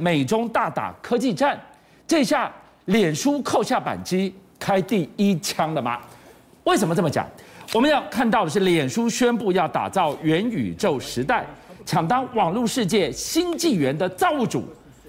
美中大打科技战，这下脸书扣下扳机，开第一枪了吗？为什么这么讲？我们要看到的是，脸书宣布要打造元宇宙时代，抢当网络世界新纪元的造物主。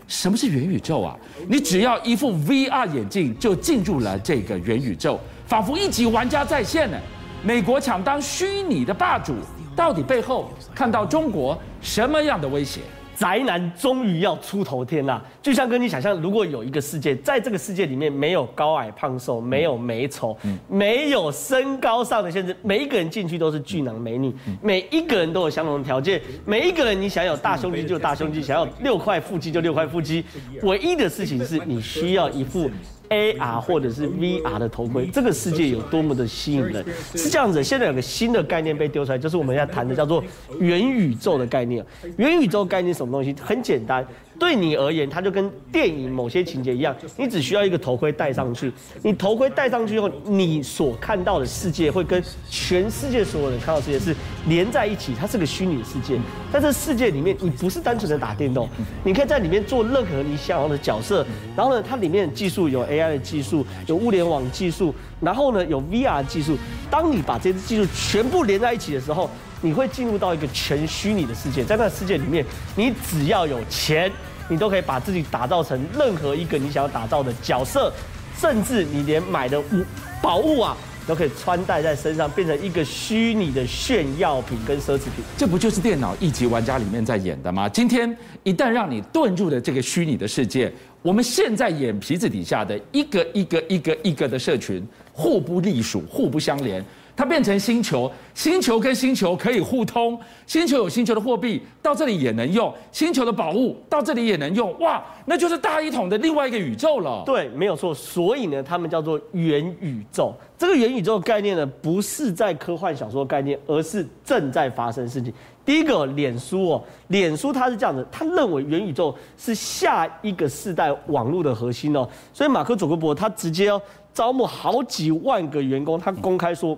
什么是元宇宙啊？你只要一副 VR 眼镜，就进入了这个元宇宙，仿佛一级玩家在线呢。美国抢当虚拟的霸主，到底背后看到中国什么样的威胁？宅男终于要出头天啦，就像跟你想象，如果有一个世界，在这个世界里面没有高矮胖瘦，没有美丑，没有身高上的限制，每一个人进去都是巨男美女，每一个人都有相同的条件，每一个人你想有大胸肌就大胸肌，想要六块腹肌就六块腹肌，唯一的事情是你需要一副。AR 或者是 VR 的头盔，这个世界有多么的吸引人？是这样子。现在有个新的概念被丢出来，就是我们要谈的叫做元宇宙的概念。元宇宙概念什么东西？很简单。对你而言，它就跟电影某些情节一样，你只需要一个头盔戴上去。你头盔戴上去后，你所看到的世界会跟全世界所有人看到世界是连在一起，它是个虚拟世界。在这世界里面，你不是单纯的打电动，你可以在里面做任何你想要的角色。然后呢，它里面的技术有 AI 的技术，有物联网技术，然后呢有 VR 技术。当你把这些技术全部连在一起的时候，你会进入到一个全虚拟的世界。在那个世界里面，你只要有钱。你都可以把自己打造成任何一个你想要打造的角色，甚至你连买的物宝物啊，都可以穿戴在身上，变成一个虚拟的炫耀品跟奢侈品。这不就是电脑一级玩家里面在演的吗？今天一旦让你遁入了这个虚拟的世界，我们现在眼皮子底下的一个一个一个一个的社群，互不隶属，互不相连。它变成星球，星球跟星球可以互通，星球有星球的货币到这里也能用，星球的宝物到这里也能用，哇，那就是大一统的另外一个宇宙了。对，没有错。所以呢，他们叫做元宇宙。这个元宇宙概念呢，不是在科幻小说概念，而是正在发生的事情。第一个，脸书哦，脸书它是这样的，他认为元宇宙是下一个世代网络的核心哦，所以马克·祖克伯他直接要招募好几万个员工，他公开说。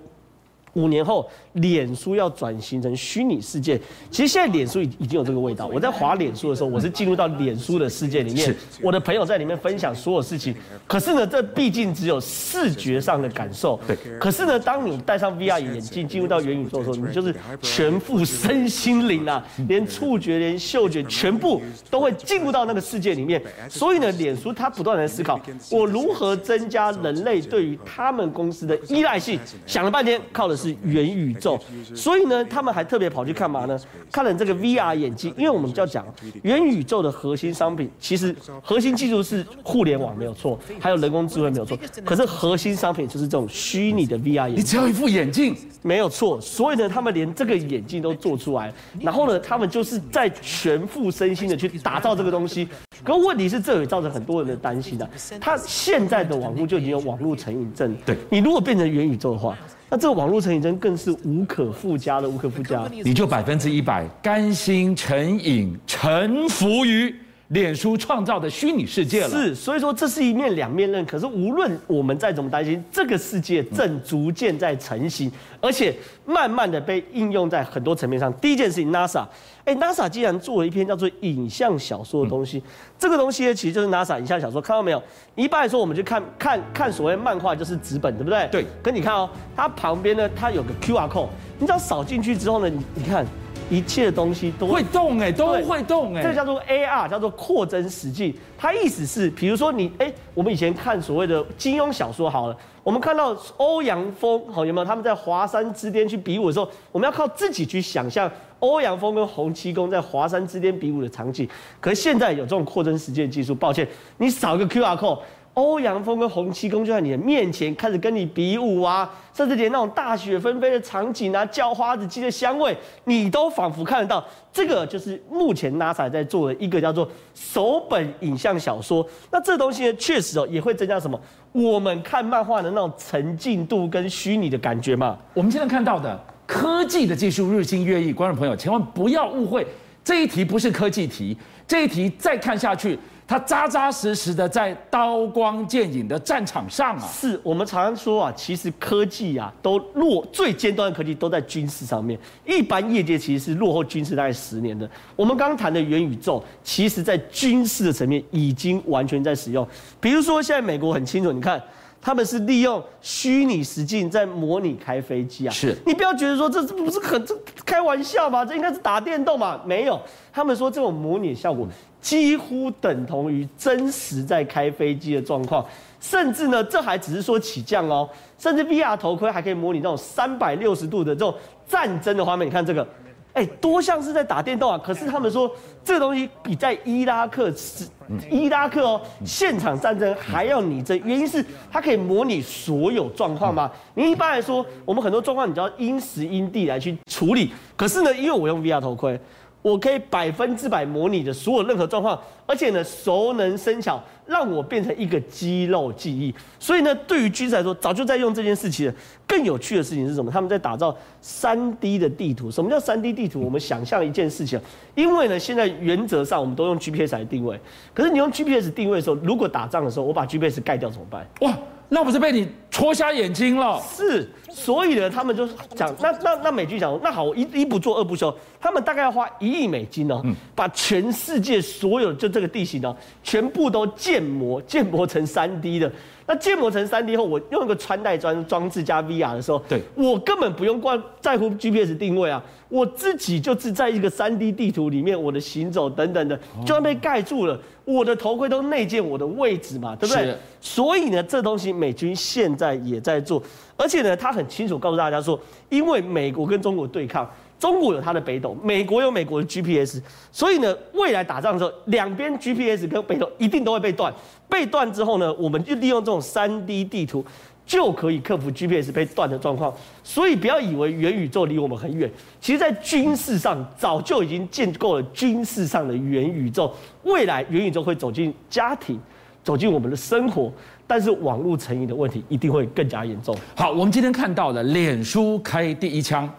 五年后，脸书要转型成虚拟世界。其实现在脸书已已经有这个味道。我在滑脸书的时候，我是进入到脸书的世界里面，我的朋友在里面分享所有事情。可是呢，这毕竟只有视觉上的感受。对。可是呢，当你戴上 VR 眼镜进入到元宇宙的时候，你就是全副身心灵啊，连触觉、连嗅觉，全部都会进入到那个世界里面。所以呢，脸书它不断的思考，我如何增加人类对于他们公司的依赖性。想了半天，靠的是。是元宇宙，所以呢，他们还特别跑去干嘛呢？看了这个 VR 眼镜，因为我们就要讲元宇宙的核心商品，其实核心技术是互联网没有错，还有人工智慧没有错，可是核心商品就是这种虚拟的 VR 眼镜。你只要一副眼镜，没有错。所以呢，他们连这个眼镜都做出来，然后呢，他们就是在全副身心的去打造这个东西。可问题是，这也造成很多人的担心的。他现在的网络就已经有网络成瘾症，对你如果变成元宇宙的话。那这个网络成瘾症更是无可复加的，无可复加。你就百分之一百甘心成瘾，臣服于脸书创造的虚拟世界了。是，所以说这是一面两面刃。可是无论我们再怎么担心，这个世界正逐渐在成型，而且慢慢的被应用在很多层面上。第一件事情，NASA。哎，NASA 既然做了一篇叫做影像小说的东西，这个东西呢，其实就是 NASA 影像小说，看到没有？一般来说，我们去看看看所谓漫画就是纸本，对不对？对。可你看哦，它旁边呢，它有个 QR code，你只要扫进去之后呢，你你看。一切的东西都会，会动哎，都会动哎，这叫做 AR，叫做扩增实境。它意思是，比如说你哎，我们以前看所谓的金庸小说好了，我们看到欧阳锋好有没有？他们在华山之巅去比武的时候，我们要靠自己去想象欧阳锋跟洪七公在华山之巅比武的场景。可是现在有这种扩增实境技术，抱歉，你扫个 QR code。欧阳锋跟洪七公就在你的面前开始跟你比武啊，甚至连那种大雪纷飞的场景啊，叫花子鸡的香味，你都仿佛看得到。这个就是目前 NASA 在做的一个叫做手本影像小说。那这东西呢，确实哦也会增加什么？我们看漫画的那种沉浸度跟虚拟的感觉嘛。我们现在看到的科技的技术日新月异，观众朋友千万不要误会，这一题不是科技题，这一题再看下去。它扎扎实实的在刀光剑影的战场上啊。是我们常常说啊，其实科技啊都落最尖端的科技都在军事上面，一般业界其实是落后军事大概十年的。我们刚刚谈的元宇宙，其实在军事的层面已经完全在使用。比如说现在美国很清楚，你看。他们是利用虚拟实境在模拟开飞机啊！是你不要觉得说这这不是很这开玩笑吗？这应该是打电动嘛？没有，他们说这种模拟效果几乎等同于真实在开飞机的状况，甚至呢，这还只是说起降哦，甚至 VR 头盔还可以模拟那种三百六十度的这种战争的画面。你看这个。哎，多像是在打电动啊！可是他们说这个东西比在伊拉克是伊拉克哦现场战争还要拟真，原因是它可以模拟所有状况嘛。你一般来说，我们很多状况你就要因时因地来去处理。可是呢，因为我用 VR 头盔。我可以百分之百模拟的所有任何状况，而且呢，熟能生巧，让我变成一个肌肉记忆。所以呢，对于军事来说，早就在用这件事情了。更有趣的事情是什么？他们在打造三 D 的地图。什么叫三 D 地图？我们想象一件事情，因为呢，现在原则上我们都用 GPS 来定位。可是你用 GPS 定位的时候，如果打仗的时候，我把 GPS 盖掉怎么办？哇！那不是被你戳瞎眼睛了？是，所以呢，他们就讲，那那那美军讲，那好，我一一不做二不休，他们大概要花一亿美金哦，把全世界所有就这个地形呢，全部都建模，建模成三 D 的。那建模成三 D 后，我用一个穿戴装装置加 VR 的时候，对，我根本不用关在乎 GPS 定位啊，我自己就是在一个三 D 地图里面，我的行走等等的，就算被盖住了。我的头盔都内建我的位置嘛，对不对？所以呢，这东西美军现在也在做，而且呢，他很清楚告诉大家说，因为美国跟中国对抗。中国有它的北斗，美国有美国的 GPS，所以呢，未来打仗的时候，两边 GPS 跟北斗一定都会被断。被断之后呢，我们就利用这种 3D 地图，就可以克服 GPS 被断的状况。所以不要以为元宇宙离我们很远，其实在军事上早就已经建构了军事上的元宇宙。未来元宇宙会走进家庭，走进我们的生活，但是网络成瘾的问题一定会更加严重。好，我们今天看到了脸书开第一枪。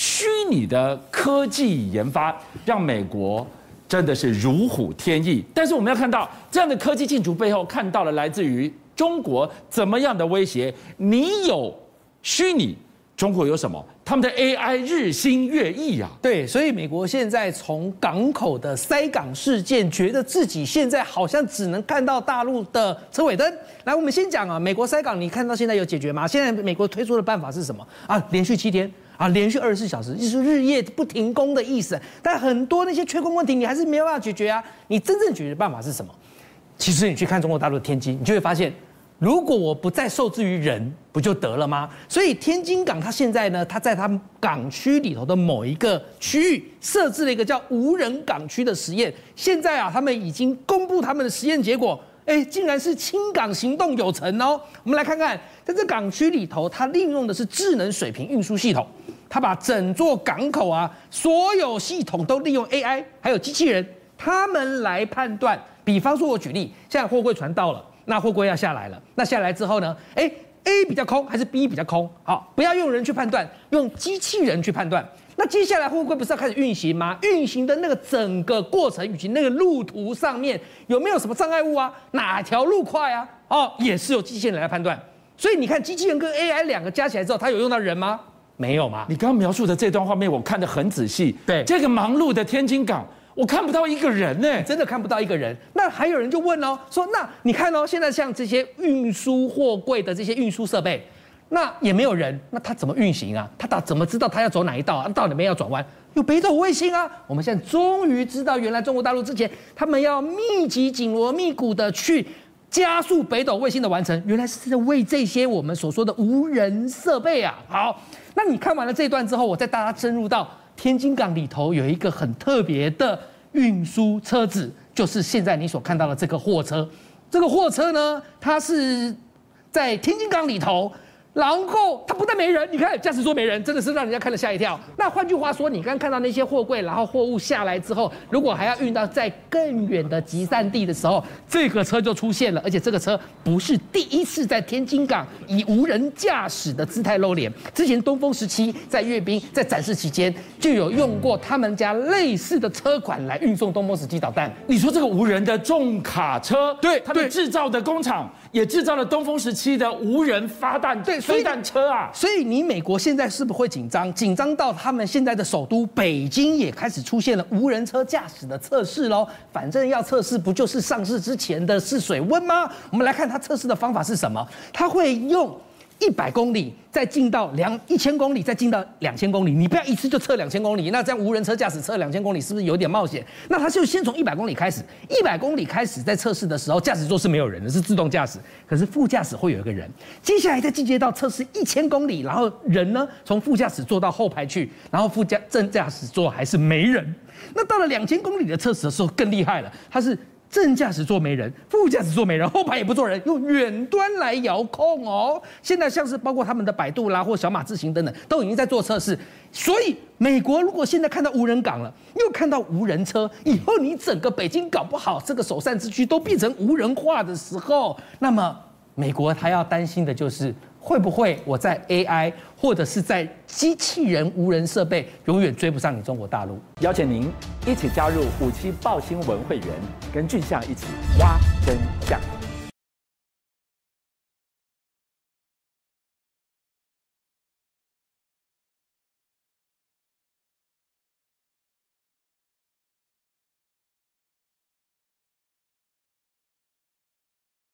虚拟的科技研发让美国真的是如虎添翼，但是我们要看到这样的科技进驻背后，看到了来自于中国怎么样的威胁？你有虚拟，中国有什么？他们的 AI 日新月异啊！对，所以美国现在从港口的塞港事件，觉得自己现在好像只能看到大陆的车尾灯。来，我们先讲啊，美国塞港，你看到现在有解决吗？现在美国推出的办法是什么啊？连续七天。啊，连续二十四小时，就是日夜不停工的意思。但很多那些缺工问题，你还是没有办法解决啊。你真正解决的办法是什么？其实你去看中国大陆的天津，你就会发现，如果我不再受制于人，不就得了吗？所以天津港它现在呢，它在它港区里头的某一个区域设置了一个叫无人港区的实验。现在啊，他们已经公布他们的实验结果。哎，竟然是清港行动有成哦！我们来看看，在这港区里头，它利用的是智能水平运输系统，它把整座港口啊，所有系统都利用 AI，还有机器人，他们来判断。比方说，我举例，现在货柜船到了，那货柜要下来了，那下来之后呢？哎，A 比较空还是 B 比较空？好，不要用人去判断，用机器人去判断。那接下来货柜不是要开始运行吗？运行的那个整个过程以及那个路途上面有没有什么障碍物啊？哪条路快啊？哦，也是由机器人来判断。所以你看，机器人跟 AI 两个加起来之后，它有用到人吗？没有嘛？你刚刚描述的这段画面，我看得很仔细。对，这个忙碌的天津港，我看不到一个人呢，真的看不到一个人。那还有人就问哦，说那你看哦，现在像这些运输货柜的这些运输设备。那也没有人，那他怎么运行啊？他打怎么知道他要走哪一道啊？到哪边要转弯？有北斗卫星啊！我们现在终于知道，原来中国大陆之前他们要密集紧锣密鼓的去加速北斗卫星的完成，原来是在为这些我们所说的无人设备啊。好，那你看完了这段之后，我再带大家深入到天津港里头有一个很特别的运输车子，就是现在你所看到的这个货车。这个货车呢，它是在天津港里头。然后它不但没人，你看驾驶座没人，真的是让人家看了吓一跳。那换句话说，你刚看到那些货柜，然后货物下来之后，如果还要运到在更远的集散地的时候，这个车就出现了，而且这个车不是第一次在天津港以无人驾驶的姿态露脸。之前东风十七在阅兵在展示期间就有用过他们家类似的车款来运送东风十七导弹。你说这个无人的重卡车，对，他们制造的工厂也制造了东风十七的无人发弹对。飞弹车啊，所以你美国现在是不是会紧张？紧张到他们现在的首都北京也开始出现了无人车驾驶的测试喽。反正要测试，不就是上市之前的试水温吗？我们来看它测试的方法是什么？它会用。一百公里，再进到两一千公里，再进到两千公里。你不要一次就测两千公里，那这样无人车驾驶测两千公里是不是有点冒险？那他就先从一百公里开始，一百公里开始在测试的时候，驾驶座是没有人的，是自动驾驶，可是副驾驶会有一个人。接下来再进阶到测试一千公里，然后人呢从副驾驶坐到后排去，然后副驾正驾驶座还是没人。那到了两千公里的测试的时候更厉害了，它是。正驾驶座没人，副驾驶座没人，后排也不坐人，用远端来遥控哦。现在像是包括他们的百度啦或小马自行等等，都已经在做测试。所以美国如果现在看到无人港了，又看到无人车，以后你整个北京搞不好这个首善之区都变成无人化的时候，那么美国他要担心的就是。会不会我在 AI 或者是在机器人无人设备永远追不上你中国大陆？邀请您一起加入五七报新闻会员，跟俊相一起挖真相。